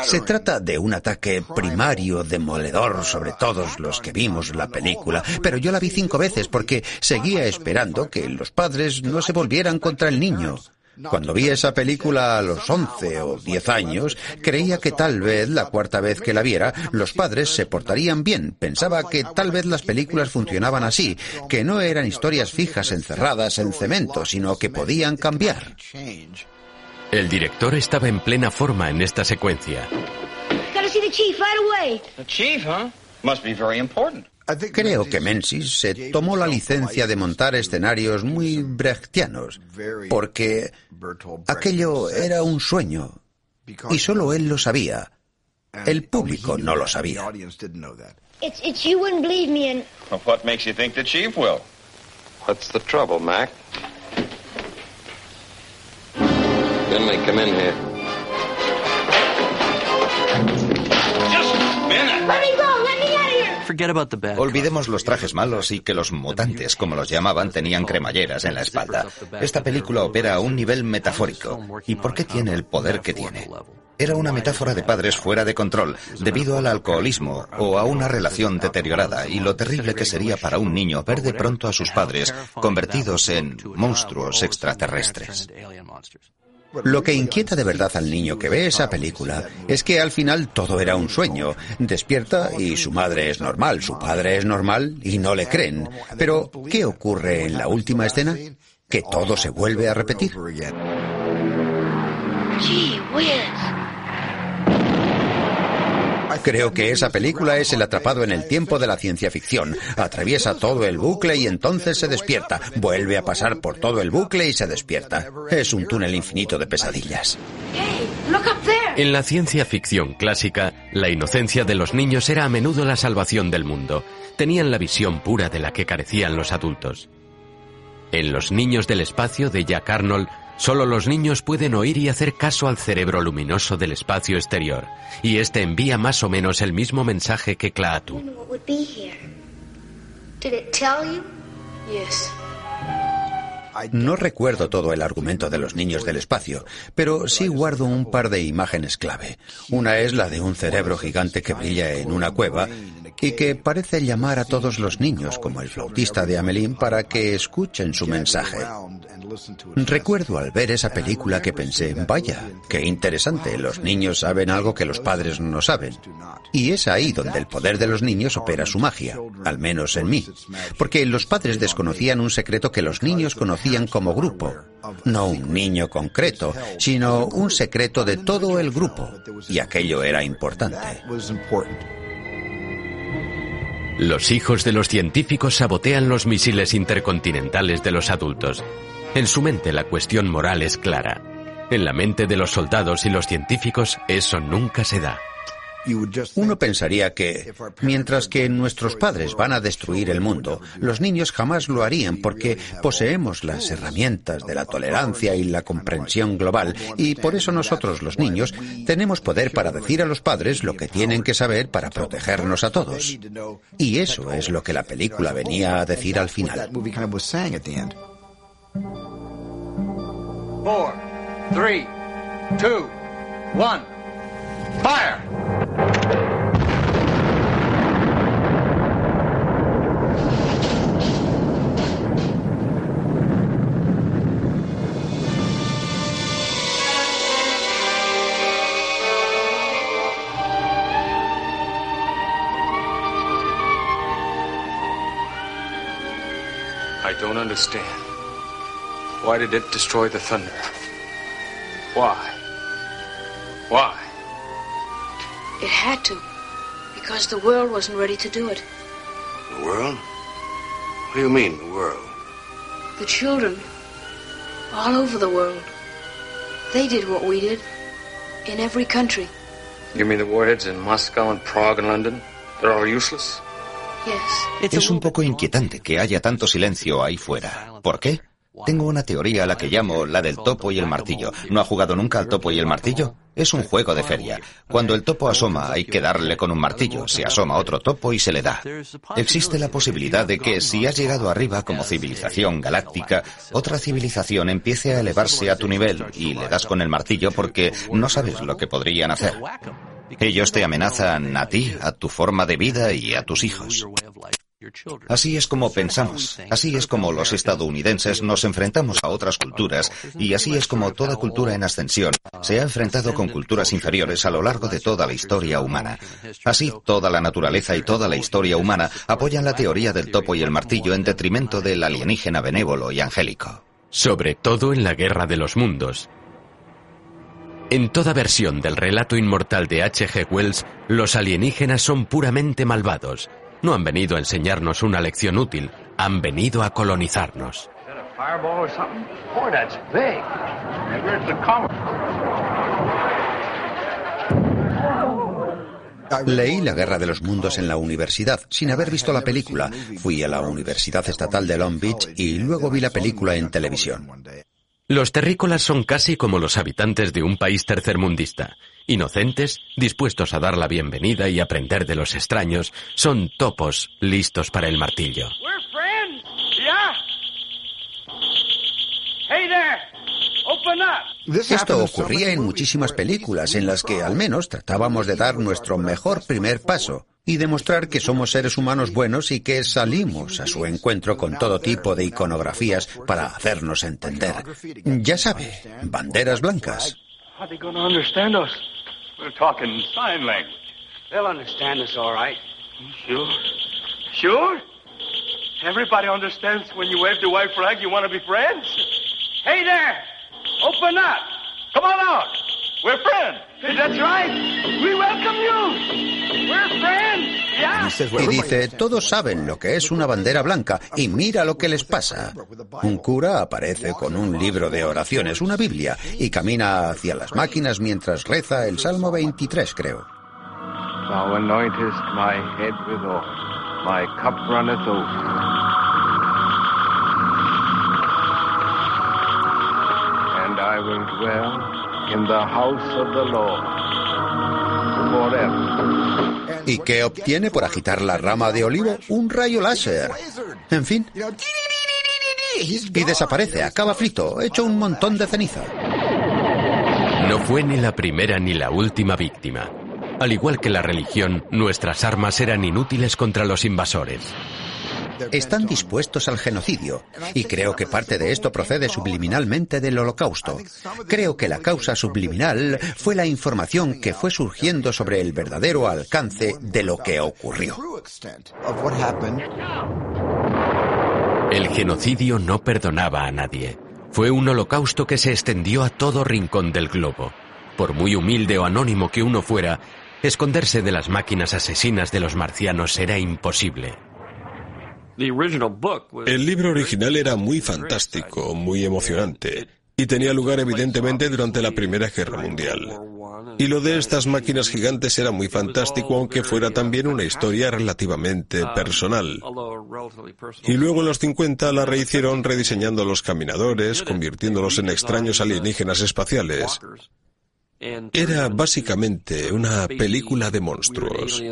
Se trata de un ataque primario, demoledor sobre todos los que vimos la película, pero yo la vi cinco veces porque seguía esperando que los padres no se volvieran contra el niño. Cuando vi esa película a los 11 o 10 años, creía que tal vez la cuarta vez que la viera, los padres se portarían bien. Pensaba que tal vez las películas funcionaban así, que no eran historias fijas encerradas en cemento, sino que podían cambiar.
El director estaba en plena forma en esta secuencia.
Gotta see the chief right away.
The chief, huh? Must be very important.
Creo que Menzies se tomó la licencia de montar escenarios muy brechtianos, porque aquello era un sueño, y solo él lo sabía. El público no lo sabía.
It's,
Come in here.
Let me go! Let me out of here!
Olvidemos los trajes malos y que los mutantes, como los llamaban, tenían cremalleras en la espalda. Esta película opera a un nivel metafórico. ¿Y por qué tiene el poder que tiene? Era una metáfora de padres fuera de control, debido al alcoholismo o a una relación deteriorada, y lo terrible que sería para un niño ver de pronto a sus padres convertidos en monstruos extraterrestres.
Lo que inquieta de verdad al niño que ve esa película es que al final todo era un sueño. Despierta y su madre es normal, su padre es normal y no le creen. Pero, ¿qué ocurre en la última escena? Que todo se vuelve a repetir. Creo que esa película es el atrapado en el tiempo de la ciencia ficción. Atraviesa todo el bucle y entonces se despierta. Vuelve a pasar por todo el bucle y se despierta. Es un túnel infinito de pesadillas.
En la ciencia ficción clásica, la inocencia de los niños era a menudo la salvación del mundo. Tenían la visión pura de la que carecían los adultos. En Los niños del espacio de Jack Arnold, solo los niños pueden oír y hacer caso al cerebro luminoso del espacio exterior, y este envía más o menos el mismo mensaje que Klaatu.
No recuerdo todo el argumento de los niños del espacio, pero sí guardo un par de imágenes clave. Una es la de un cerebro gigante que brilla en una cueva y que parece llamar a todos los niños, como el flautista de Amelín, para que escuchen su mensaje. Recuerdo al ver esa película que pensé, vaya, qué interesante, los niños saben algo que los padres no saben. Y es ahí donde el poder de los niños opera su magia, al menos en mí, porque los padres desconocían un secreto que los niños conocían como grupo. No un niño concreto, sino un secreto de todo el grupo. Y aquello era importante.
Los hijos de los científicos sabotean los misiles intercontinentales de los adultos. En su mente la cuestión moral es clara. En la mente de los soldados y los científicos eso nunca se da.
Uno pensaría que, mientras que nuestros padres van a destruir el mundo, los niños jamás lo harían porque poseemos las herramientas de la tolerancia y la comprensión global y por eso nosotros los niños tenemos poder para decir a los padres lo que tienen que saber para protegernos a todos. Y eso es lo que la película venía a decir al final.
Four, three, two, one. Fire!
I don't understand. Why did it destroy the thunder? Why? Why?
It had to. Because the world wasn't ready to do it.
The world? What do you mean, the world?
The children. All over the world. They did what we did. In every country.
You mean the warheads in Moscow and Prague and London? They're all useless?
Yes.
Es un poco inquietante que haya tanto silencio ahí fuera. ¿Por qué? Tengo una teoría a la que llamo la del topo y el martillo. ¿No ha jugado nunca al topo y el martillo? Es un juego de feria. Cuando el topo asoma hay que darle con un martillo. Se asoma otro topo y se le da. Existe la posibilidad de que si has llegado arriba como civilización galáctica, otra civilización empiece a elevarse a tu nivel y le das con el martillo porque no sabes lo que podrían hacer. Ellos te amenazan a ti, a tu forma de vida y a tus hijos. Así es como pensamos, así es como los estadounidenses nos enfrentamos a otras culturas y así es como toda cultura en ascensión se ha enfrentado con culturas inferiores a lo largo de toda la historia humana. Así, toda la naturaleza y toda la historia humana apoyan la teoría del topo y el martillo en detrimento del alienígena benévolo y angélico.
Sobre todo en la Guerra de los Mundos. En toda versión del relato inmortal de H.G. Wells, los alienígenas son puramente malvados, no han venido a enseñarnos una lección útil, han venido a colonizarnos.
Leí La Guerra de los Mundos en la universidad, sin haber visto la película. Fui a la Universidad Estatal de Long Beach y luego vi la película en televisión.
Los terrícolas son casi como los habitantes de un país tercermundista. Inocentes, dispuestos a dar la bienvenida y aprender de los extraños, son topos listos para el martillo.
Esto ocurría en muchísimas películas en las que al menos tratábamos de dar nuestro mejor primer paso y demostrar que somos seres humanos buenos y que salimos a su encuentro con todo tipo de iconografías para hacernos entender. Ya sabe, banderas blancas.
Everybody understands when you wave the white flag you want to be friends? Hey there! Open up! Come on out! We're friends! That's right! We welcome you! We're friends! Yeah!
Y dice, todos saben lo que es una bandera blanca y mira lo que les pasa. Un cura aparece con un libro de oraciones, una Biblia, y camina hacia las máquinas mientras reza el Salmo 23, creo.
Thou anointest my head with oil, my cup runneth over. And I will dwell in the house of the Lord forever.
¿Y qué obtiene por agitar la rama de olivo? Un rayo láser. En fin. Y desaparece, acaba frito, hecho un montón de ceniza.
No fue ni la primera ni la última víctima. Al igual que la religión, nuestras armas eran inútiles contra los invasores.
Están dispuestos al genocidio, y creo que parte de esto procede subliminalmente del holocausto. Creo que la causa subliminal fue la información que fue surgiendo sobre el verdadero alcance de lo que ocurrió.
El genocidio no perdonaba a nadie. Fue un holocausto que se extendió a todo rincón del globo. Por muy humilde o anónimo que uno fuera, esconderse de las máquinas asesinas de los marcianos era imposible.
El libro original era muy fantástico, muy emocionante, y tenía lugar evidentemente durante la Primera Guerra Mundial. Y lo de estas máquinas gigantes era muy fantástico, aunque fuera también una historia relativamente personal. Y luego en los 50 la rehicieron rediseñando los caminadores, convirtiéndolos en extraños alienígenas espaciales. Era básicamente una película de monstruos.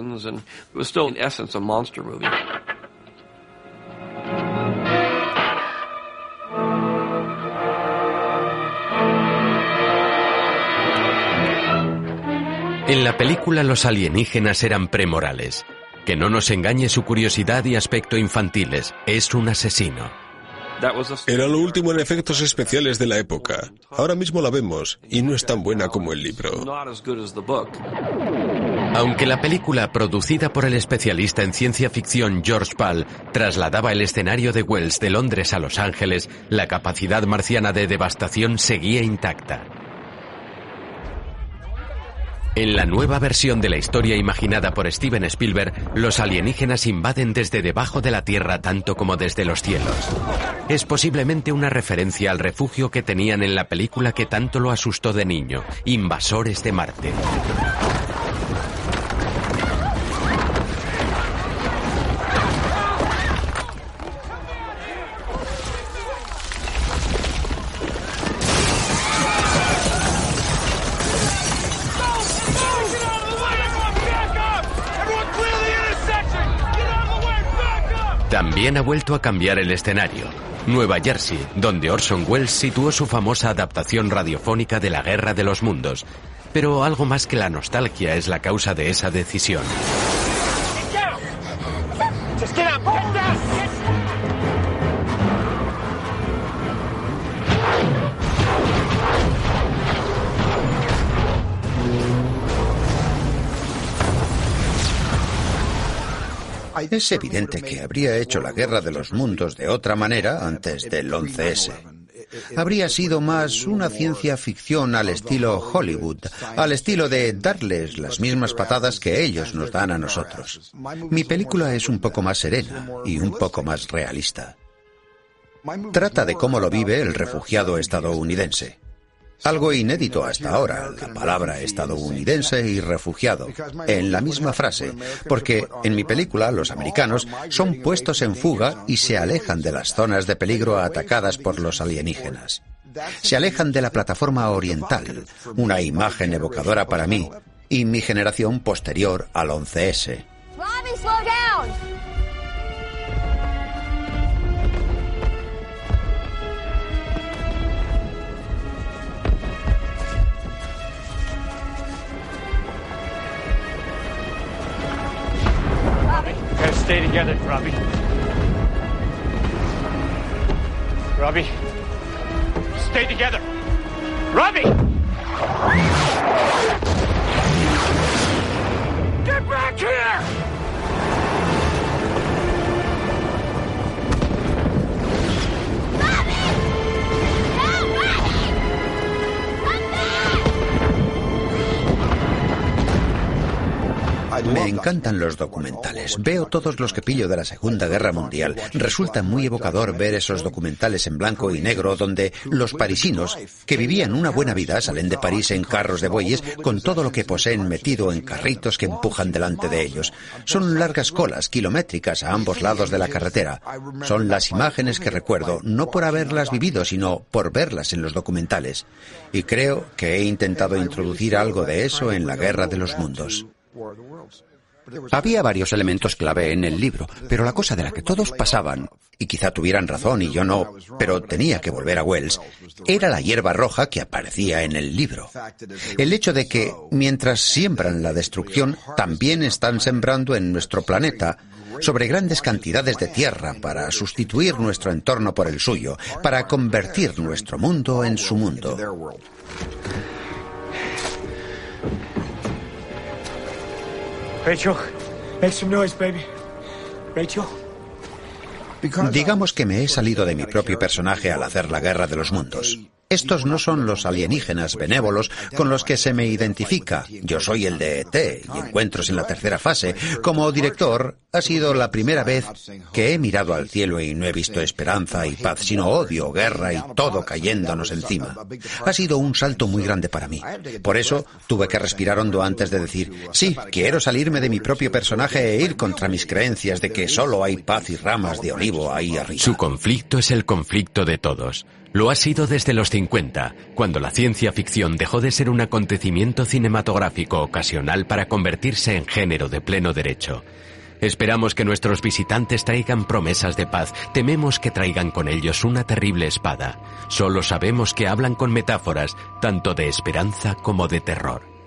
En la película los alienígenas eran premorales. Que no nos engañe su curiosidad y aspecto infantiles, es un asesino.
Era lo último en efectos especiales de la época. Ahora mismo la vemos y no es tan buena como el libro.
Aunque la película, producida por el especialista en ciencia ficción George Pal, trasladaba el escenario de Wells de Londres a Los Ángeles, la capacidad marciana de devastación seguía intacta. En la nueva versión de la historia imaginada por Steven Spielberg, los alienígenas invaden desde debajo de la Tierra tanto como desde los cielos. Es posiblemente una referencia al refugio que tenían en la película que tanto lo asustó de niño, Invasores de Marte. También ha vuelto a cambiar el escenario. Nueva Jersey, donde Orson Welles situó su famosa adaptación radiofónica de La Guerra de los Mundos. Pero algo más que la nostalgia es la causa de esa decisión.
Es evidente que habría hecho la guerra de los mundos de otra manera antes del 11S. Habría sido más una ciencia ficción al estilo Hollywood, al estilo de darles las mismas patadas que ellos nos dan a nosotros. Mi película es un poco más serena y un poco más realista. Trata de cómo lo vive el refugiado estadounidense. Algo inédito hasta ahora, la palabra estadounidense y refugiado, en la misma frase, porque en mi película los americanos son puestos en fuga y se alejan de las zonas de peligro atacadas por los alienígenas. Se alejan de la plataforma oriental, una imagen evocadora para mí y mi generación posterior al 11S.
Gotta stay together, Robbie. Robbie. Stay together. Robbie! Get back here!
Me encantan los documentales. Veo todos los que pillo de la Segunda Guerra Mundial. Resulta muy evocador ver esos documentales en blanco y negro donde los parisinos, que vivían una buena vida, salen de París en carros de bueyes con todo lo que poseen metido en carritos que empujan delante de ellos. Son largas colas kilométricas a ambos lados de la carretera. Son las imágenes que recuerdo, no por haberlas vivido, sino por verlas en los documentales. Y creo que he intentado introducir algo de eso en la Guerra de los Mundos. Había varios elementos clave en el libro, pero la cosa de la que todos pasaban, y quizá tuvieran razón y yo no, pero tenía que volver a Wells, era la hierba roja que aparecía en el libro. El hecho de que, mientras siembran la destrucción, también están sembrando en nuestro planeta sobre grandes cantidades de tierra para sustituir nuestro entorno por el suyo, para convertir nuestro mundo en su mundo.
Rachel, make some noise, baby. Rachel?
Digamos que me he salido de mi propio personaje al hacer la guerra de los mundos. Estos no son los alienígenas benévolos con los que se me identifica. Yo soy el de ET y encuentros en la tercera fase. Como director, ha sido la primera vez que he mirado al cielo y no he visto esperanza y paz, sino odio, guerra y todo cayéndonos encima. Ha sido un salto muy grande para mí. Por eso tuve que respirar hondo antes de decir, sí, quiero salirme de mi propio personaje e ir contra mis creencias de que solo hay paz y ramas de olivo ahí arriba.
Su conflicto es el conflicto de todos. Lo ha sido desde los 50, cuando la ciencia ficción dejó de ser un acontecimiento cinematográfico ocasional para convertirse en género de pleno derecho. Esperamos que nuestros visitantes traigan promesas de paz, tememos que traigan con ellos una terrible espada. Solo sabemos que hablan con metáforas, tanto de esperanza como de terror.